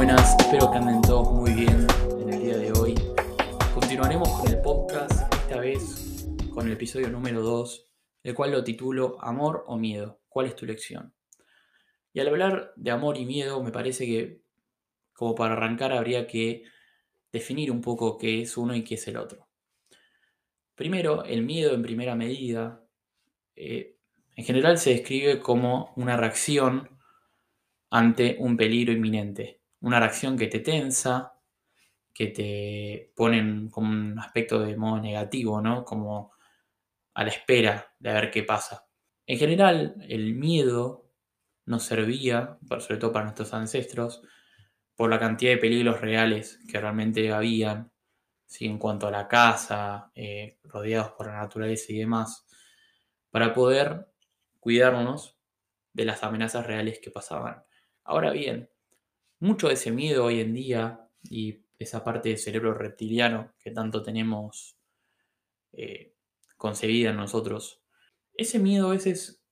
buenas, espero que anden todos muy bien en el día de hoy. Continuaremos con el podcast, esta vez con el episodio número 2, el cual lo titulo Amor o Miedo, ¿cuál es tu lección? Y al hablar de amor y miedo, me parece que como para arrancar habría que definir un poco qué es uno y qué es el otro. Primero, el miedo en primera medida, eh, en general se describe como una reacción ante un peligro inminente. Una reacción que te tensa, que te ponen como un aspecto de modo negativo, ¿no? Como a la espera de ver qué pasa. En general, el miedo nos servía, sobre todo para nuestros ancestros, por la cantidad de peligros reales que realmente habían, ¿sí? en cuanto a la casa, eh, rodeados por la naturaleza y demás, para poder cuidarnos de las amenazas reales que pasaban. Ahora bien, mucho de ese miedo hoy en día y esa parte del cerebro reptiliano que tanto tenemos eh, concebida en nosotros, ese miedo a veces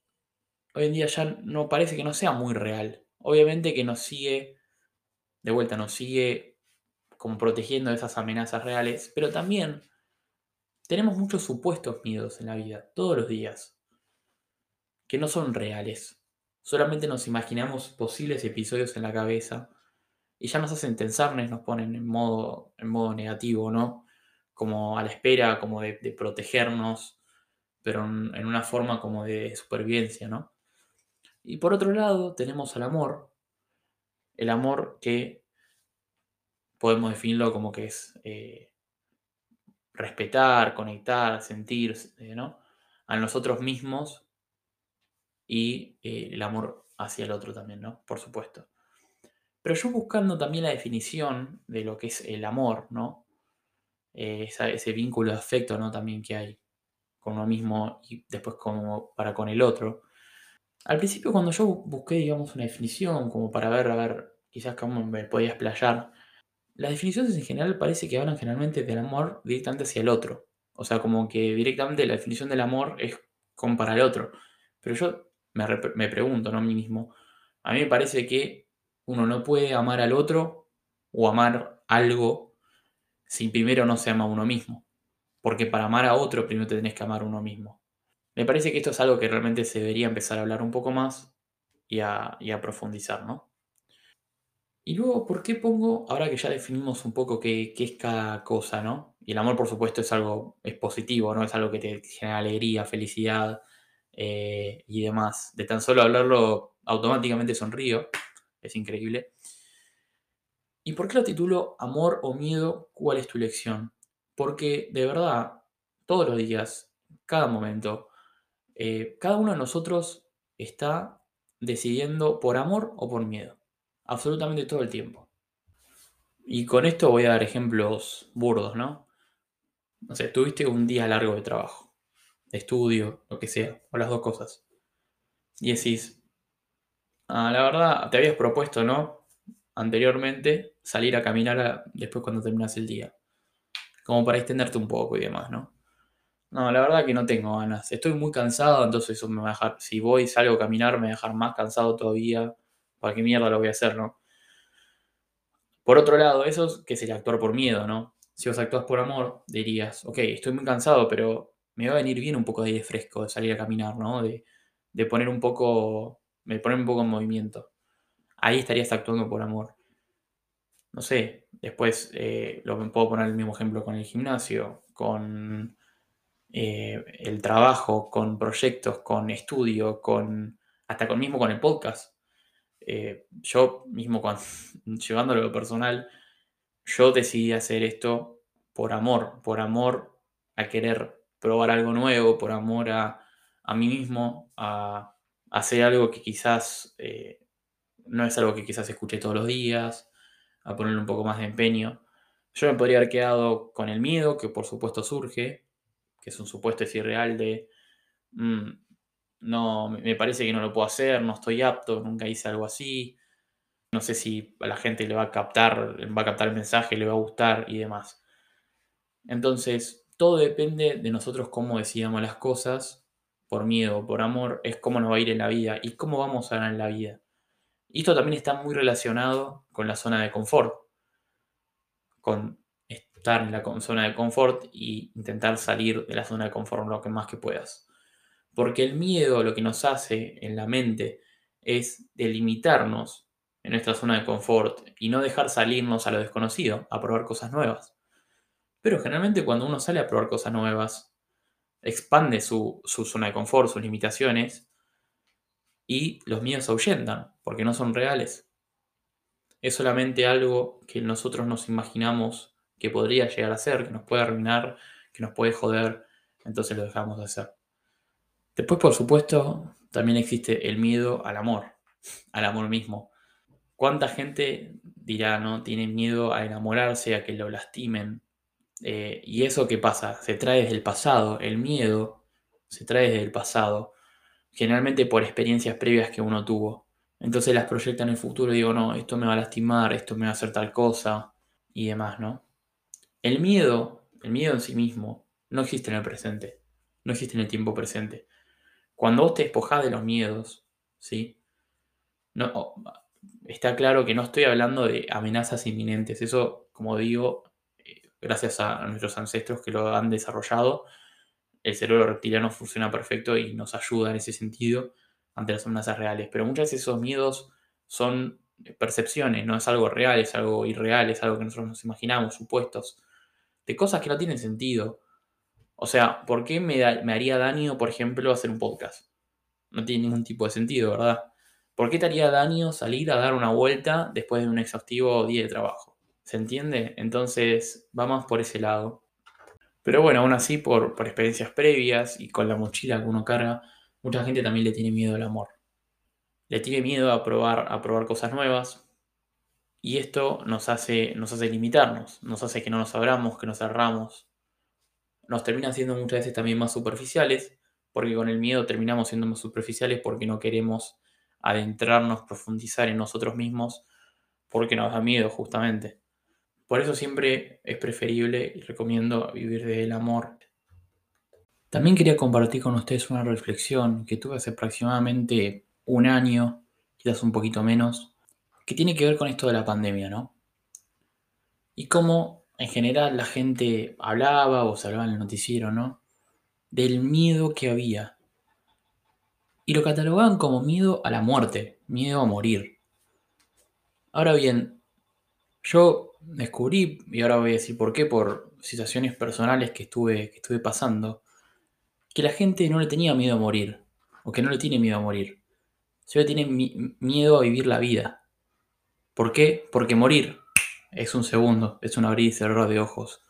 hoy en día ya no parece que no sea muy real. Obviamente que nos sigue, de vuelta, nos sigue como protegiendo de esas amenazas reales, pero también tenemos muchos supuestos miedos en la vida, todos los días, que no son reales. Solamente nos imaginamos posibles episodios en la cabeza y ya nos hacen tensarnos, nos ponen en modo, en modo negativo, ¿no? Como a la espera, como de, protegernos, pero en, una forma como de supervivencia, ¿no? Y por otro lado tenemos al amor, el amor que podemos definirlo como que es eh, respetar, conectar, sentir, ¿no? A nosotros mismos y eh, el amor hacia el otro también, ¿no? Por supuesto. Pero yo buscando también la definición de lo que es el amor, ¿no? Eh, ese vínculo de afecto, ¿no? También que hay con uno mismo y después como para con el otro. Al principio cuando yo busqué, digamos, una definición como para ver, a ver, quizás cómo me podía explayar, las definiciones en general parece que hablan generalmente del amor directamente hacia el otro. O sea, como que directamente la definición del amor es como para el otro. Pero yo me, pregunto, ¿no? A mí mismo. A mí me parece que uno no puede amar al otro o amar algo si primero no se ama a uno mismo. Porque para amar a otro primero te tenés que amar a uno mismo. Me parece que esto es algo que realmente se debería empezar a hablar un poco más y a, profundizar, ¿no? Y luego, ¿por qué pongo, ahora que ya definimos un poco qué, qué, es cada cosa, ¿no? Y el amor, por supuesto, es algo, es positivo, ¿no? Es algo que te genera alegría, felicidad, eh, y demás. De tan solo hablarlo, automáticamente sonrío. Es increíble. ¿Y por qué lo titulo Amor o Miedo? ¿Cuál es tu elección? Porque de verdad, todos los días, cada momento, eh, cada uno de nosotros está decidiendo por amor o por miedo. Absolutamente todo el tiempo. Y con esto voy a dar ejemplos burdos, ¿no? No sé, tuviste un día largo de trabajo estudio, lo que sea, o las dos cosas. Y decís, ah, la verdad, te habías propuesto, ¿no? Anteriormente, salir a caminar después cuando terminas el día. Como para extenderte un poco y demás, ¿no? No, la verdad que no tengo ganas. Estoy muy cansado, entonces eso me va a dejar. Si voy, salgo a caminar, me va a dejar más cansado todavía. ¿Para qué mierda lo voy a hacer, no? Por otro lado, eso que sería actuar por miedo, ¿no? Si vos actúas por amor, dirías, ok, estoy muy cansado, pero me va a venir bien un poco de aire fresco, de salir a caminar, ¿no? De, poner un poco, de poner un poco en movimiento. Ahí estarías actuando por amor. No sé, después eh, lo puedo poner el mismo ejemplo con el gimnasio, con eh, el trabajo, con proyectos, con estudio, con hasta con mismo con el podcast. Eh, yo mismo, cuando, llevándolo a lo personal, yo decidí hacer esto por amor, por amor a querer probar algo nuevo, por amor a, mí mismo, a, hacer algo que quizás eh, no es algo que quizás escuche todos los días, a ponerle un poco más de empeño. Yo me podría haber quedado con el miedo, que por supuesto surge, que es un supuesto es irreal de, mm, no, me parece que no lo puedo hacer, no estoy apto, nunca hice algo así, no sé si a la gente le va a captar, va a captar el mensaje, le va a gustar y demás. Entonces, todo depende de nosotros cómo decidamos las cosas, por miedo por amor, es cómo nos va a ir en la vida y cómo vamos a ganar en la vida. Y esto también está muy relacionado con la zona de confort, con estar en la zona de confort y intentar salir de la zona de confort lo que más que puedas. Porque el miedo lo que nos hace en la mente es delimitarnos en nuestra zona de confort y no dejar salirnos a lo desconocido, a probar cosas nuevas. Pero generalmente cuando uno sale a probar cosas nuevas, expande su, su zona de confort, sus limitaciones, y los miedos ahuyentan, porque no son reales. Es solamente algo que nosotros nos imaginamos que podría llegar a ser, que nos puede arruinar, que nos puede joder, entonces lo dejamos de hacer. Después, por supuesto, también existe el miedo al amor, al amor mismo. ¿Cuánta gente dirá, no? Tiene miedo a enamorarse, a que lo lastimen. Eh, y eso qué pasa? Se trae desde el pasado. El miedo se trae desde el pasado. Generalmente por experiencias previas que uno tuvo. Entonces las proyecta en el futuro y digo, no, esto me va a lastimar, esto me va a hacer tal cosa y demás, ¿no? El miedo, el miedo en sí mismo, no existe en el presente. No existe en el tiempo presente. Cuando vos te despojas de los miedos, ¿sí? No, está claro que no estoy hablando de amenazas inminentes. Eso, como digo, gracias a nuestros ancestros que lo han desarrollado, el cerebro reptiliano funciona perfecto y nos ayuda en ese sentido ante las amenazas reales. Pero muchas veces esos miedos son percepciones, no es algo real, es algo irreal, es algo que nosotros nos imaginamos, supuestos, de cosas que no tienen sentido. O sea, ¿por qué me, haría daño, por ejemplo, hacer un podcast? No tiene ningún tipo de sentido, ¿verdad? ¿Por qué te haría daño salir a dar una vuelta después de un exhaustivo día de trabajo? ¿Se entiende? Entonces, vamos por ese lado. Pero bueno, aún así, por, experiencias previas y con la mochila que uno carga, mucha gente también le tiene miedo al amor. Le tiene miedo a probar, a probar cosas nuevas. Y esto nos hace, nos hace limitarnos, nos hace que no nos abramos, que nos cerramos. Nos termina siendo muchas veces también más superficiales, porque con el miedo terminamos siendo más superficiales porque no queremos adentrarnos, profundizar en nosotros mismos, porque nos da miedo justamente. Por eso siempre es preferible y recomiendo vivir del amor. También quería compartir con ustedes una reflexión que tuve hace aproximadamente un año, quizás un poquito menos, que tiene que ver con esto de la pandemia, ¿no? Y cómo en general la gente hablaba o se hablaba en el noticiero, ¿no? Del miedo que había y lo catalogaban como miedo a la muerte, miedo a morir. Ahora bien, yo descubrí, y ahora voy a decir por qué, por situaciones personales que estuve, que estuve pasando, que la gente no le tenía miedo a morir, o que no le tiene miedo a morir, solo tiene miedo a vivir la vida. ¿Por qué? Porque morir es un segundo, es un abrir y cerrar de ojos.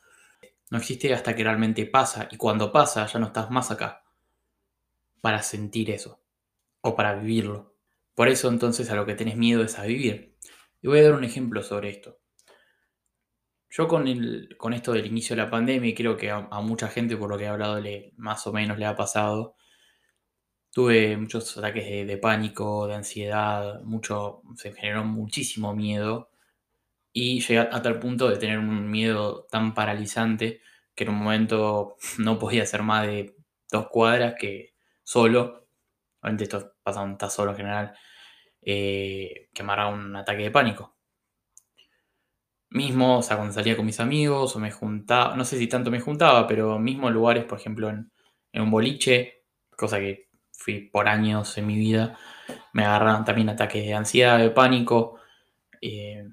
No existe hasta que realmente pasa, y cuando pasa ya no estás más acá para sentir eso o para vivirlo. Por eso entonces a lo que tenés miedo es a vivir. Y voy a dar un ejemplo sobre esto. Yo con, el, con esto del inicio de la pandemia, y creo que a, mucha gente por lo que he hablado le, más o menos le ha pasado, tuve muchos ataques de, pánico, de ansiedad, mucho, se generó muchísimo miedo y llegué a tal punto de tener un miedo tan paralizante que en un momento no podía hacer más de dos cuadras que solo obviamente esto pasa un solo en general, eh, que me un ataque de pánico. Mismo, o sea, cuando salía con mis amigos o me juntaba, no sé si tanto me juntaba, pero mismo lugares, por ejemplo, en, un boliche, cosa que fui por años en mi vida, me agarraban también ataques de ansiedad, de pánico. Eh,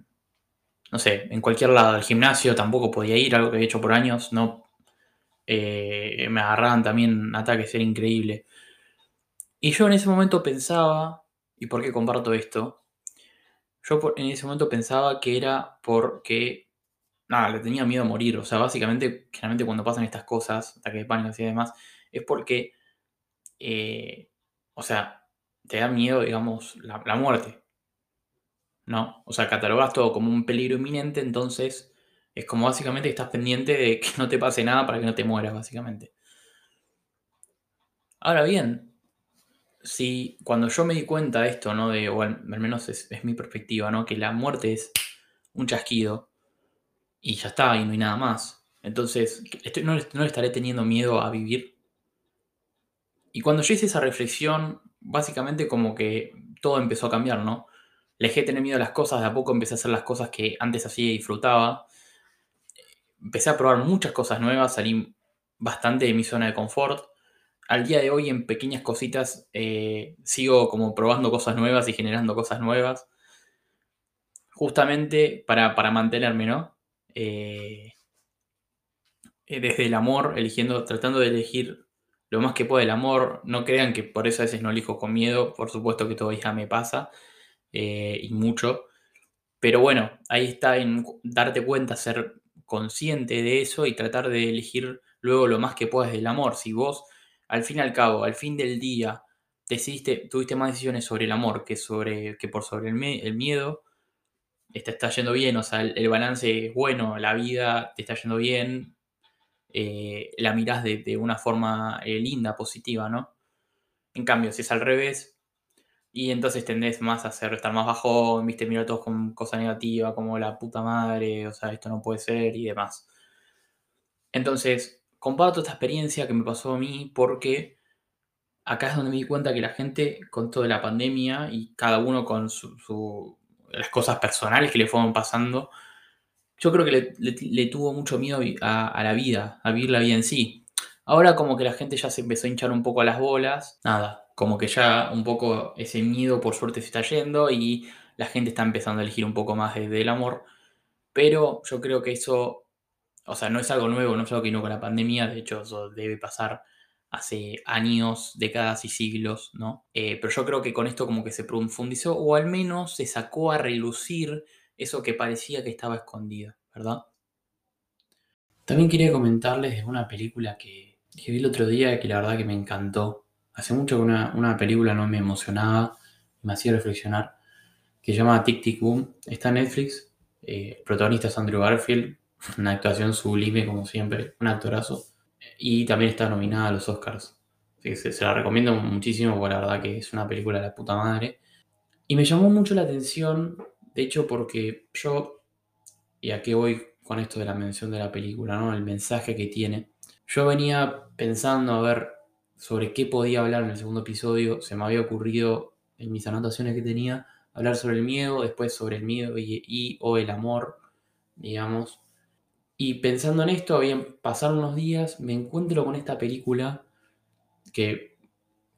no sé, en cualquier lado del gimnasio tampoco podía ir, algo que he hecho por años, no. Eh, me agarraban también ataques, era increíble. Y yo en ese momento pensaba, ¿y por qué comparto esto? Yo en ese momento pensaba que era porque, nada, le tenía miedo a morir. O sea, básicamente, generalmente cuando pasan estas cosas, ataques de pánico y demás, es porque, eh, o sea, te da miedo, digamos, la, la muerte. ¿No? O sea, catalogas todo como un peligro inminente, entonces es como básicamente estás pendiente de que no te pase nada para que no te mueras, básicamente. Ahora bien, si cuando yo me di cuenta de esto, ¿no? De, o al, menos es, mi perspectiva, ¿no? Que la muerte es un chasquido y ya está, y no hay nada más. Entonces, no, no le estaré teniendo miedo a vivir. Y cuando yo hice esa reflexión, básicamente como que todo empezó a cambiar, ¿no? le dejé de tener miedo a las cosas, de a poco empecé a hacer las cosas que antes hacía y disfrutaba. Empecé a probar muchas cosas nuevas, salí bastante de mi zona de confort. Al día de hoy en pequeñas cositas eh, sigo como probando cosas nuevas y generando cosas nuevas. Justamente para, para mantenerme, ¿no? Eh, eh, desde el amor, eligiendo, tratando de elegir lo más que pueda el amor. No crean que por eso a veces no elijo con miedo. Por supuesto que todavía me pasa y mucho. Pero bueno, ahí está en darte cuenta, ser consciente de eso y tratar de elegir luego lo más que puedas del amor. Si vos, al fin y al cabo, al fin del día, decidiste, tuviste más decisiones sobre el amor que, sobre, que por sobre el, miedo, te está yendo bien, o sea, el, balance es bueno, la vida te está yendo bien, eh, la mirás de, una forma eh, linda, positiva, ¿no? En cambio, si es al revés, y entonces tendés más a hacer, estar más bajo, viste, mirar todos con cosas negativas, como la puta madre, o sea, esto no puede ser y demás. Entonces, comparto esta experiencia que me pasó a mí porque acá es donde me di cuenta que la gente, con toda la pandemia y cada uno con su, las cosas personales que le fueron pasando, yo creo que le, tuvo mucho miedo a, a, la vida, a vivir la vida en sí. Ahora como que la gente ya se empezó a hinchar un poco a las bolas, nada, como que ya un poco ese miedo por suerte se está yendo y la gente está empezando a elegir un poco más desde el amor. Pero yo creo que eso, o sea, no es algo nuevo, no es algo que no con la pandemia, de hecho eso debe pasar hace años, décadas y siglos, ¿no? Eh, pero yo creo que con esto como que se profundizó o al menos se sacó a relucir eso que parecía que estaba escondido, ¿verdad? También quería comentarles de una película que, vi el otro día que la verdad que me encantó hace mucho que una, película no me emocionaba, me hacía reflexionar, que se llama Tic Tic Boom. Está en Netflix, eh, el protagonista es Andrew Garfield, una actuación sublime como siempre, un actorazo. Y también está nominada a los Oscars. se, la recomiendo muchísimo porque la verdad que es una película de la puta madre. Y me llamó mucho la atención, de hecho, porque yo, y aquí voy con esto de la mención de la película, ¿no? El mensaje que tiene. Yo venía pensando a ver sobre qué podía hablar en el segundo episodio. Se me había ocurrido en mis anotaciones que tenía hablar sobre el miedo, después sobre el miedo y, o el amor, digamos. Y pensando en esto, habían pasado unos días, me encuentro con esta película que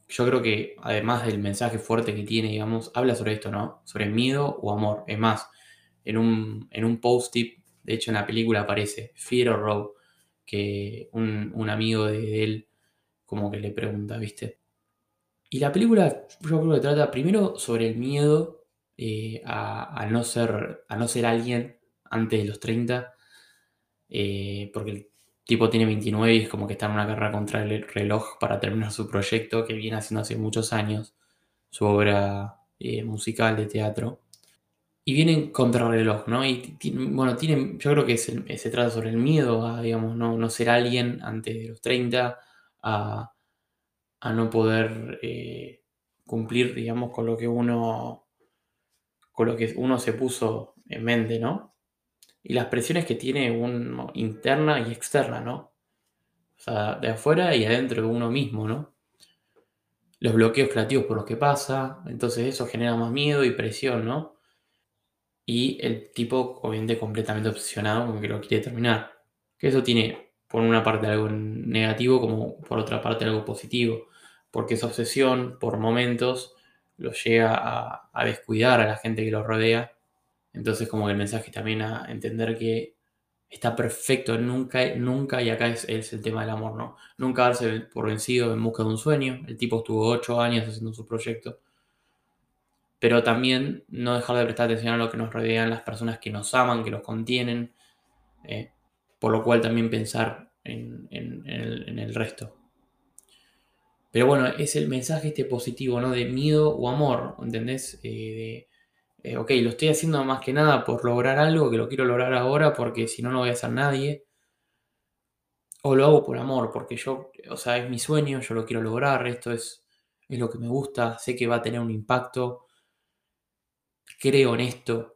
yo creo que además del mensaje fuerte que tiene, digamos, habla sobre esto, ¿no? Sobre miedo o amor. Es más, en un, en un post-it, de hecho en la película aparece Fear or Row, que un, un amigo de él como que le pregunta, ¿viste? Y la película yo creo que trata primero sobre el miedo eh, a, no ser, a no ser alguien antes de los 30, eh, porque el tipo tiene 29 y es como que está en una carrera contra el reloj para terminar su proyecto que viene haciendo hace muchos años, su obra eh, musical de teatro. Y vienen contra el reloj, ¿no? Y bueno, tienen, yo creo que se, trata sobre el miedo a, digamos, no, no ser alguien antes de los 30, a, no poder eh, cumplir, digamos, con lo que uno con lo que uno se puso en mente, ¿no? Y las presiones que tiene uno interna y externa, ¿no? O sea, de afuera y adentro de uno mismo, ¿no? Los bloqueos creativos por los que pasa, entonces eso genera más miedo y presión, ¿no? Y el tipo, obviamente, completamente obsesionado con que lo quiere terminar. Que eso tiene por una parte algo negativo como por otra parte algo positivo, porque esa obsesión por momentos lo llega a, descuidar a la gente que lo rodea. Entonces como que el mensaje también a entender que está perfecto, nunca, nunca, y acá es, el tema del amor, ¿no? Nunca darse por vencido en busca de un sueño. El tipo estuvo ocho años haciendo su proyecto. Pero también no dejar de prestar atención a lo que nos rodean, las personas que nos aman, que nos contienen. Eh, por lo cual también pensar en, el, resto. Pero bueno, es el mensaje este positivo, ¿no? De miedo o amor, ¿entendés? Eh, de, eh, ok, lo estoy haciendo más que nada por lograr algo que lo quiero lograr ahora porque si no, no voy a hacer nadie. O lo hago por amor, porque yo, o sea, es mi sueño, yo lo quiero lograr, esto es, es lo que me gusta, sé que va a tener un impacto, creo en esto,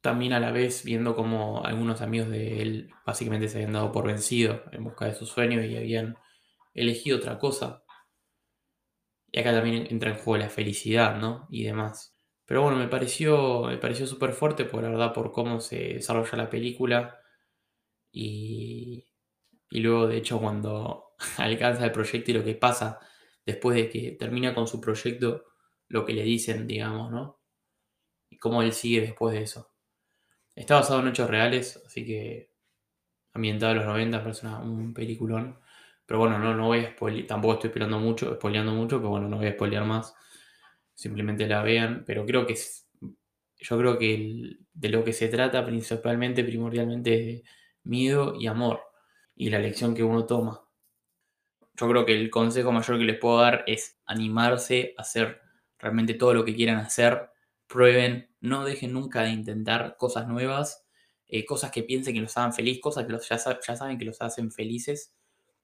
también a la vez viendo como algunos amigos de él básicamente se habían dado por vencido en busca de sus sueños y habían elegido otra cosa. Y acá también entra en juego la felicidad, ¿no? Y demás. Pero bueno, me pareció, me pareció súper fuerte, por la verdad, por cómo se desarrolla la película. Y, y luego, de hecho, cuando alcanza el proyecto y lo que pasa después de que termina con su proyecto, lo que le dicen, digamos, ¿no? Y cómo él sigue después de eso. Está basado en hechos reales, así que ambientado en los 90, parece un peliculón. Pero bueno, no, no voy a spoiler, tampoco estoy esperando mucho, spoileando mucho, pero bueno, no voy a spoilear más. Simplemente la vean, pero creo que es, yo creo que de lo que se trata principalmente, primordialmente, es miedo y amor y la lección que uno toma. Yo creo que el consejo mayor que les puedo dar es animarse a hacer realmente todo lo que quieran hacer. Prueben, no dejen nunca de intentar cosas nuevas, eh, cosas que piensen que los hagan felices, cosas que los, ya, ya saben que los hacen felices.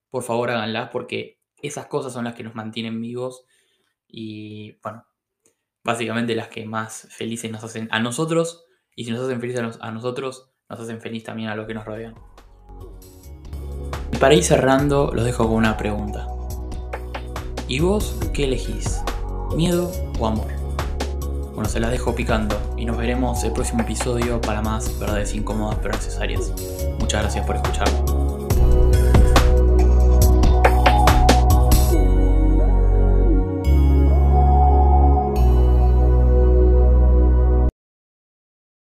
Por favor háganlas porque esas cosas son las que nos mantienen vivos y bueno, básicamente las que más felices nos hacen a nosotros y si nos hacen felices a, nosotros, nos hacen feliz también a los que nos rodean. Para ir cerrando, los dejo con una pregunta. ¿Y vos qué elegís? ¿Miedo o amor? Bueno, se las dejo picando y nos veremos el próximo episodio para más verdades incómodas pero necesarias. Muchas gracias por escucharme.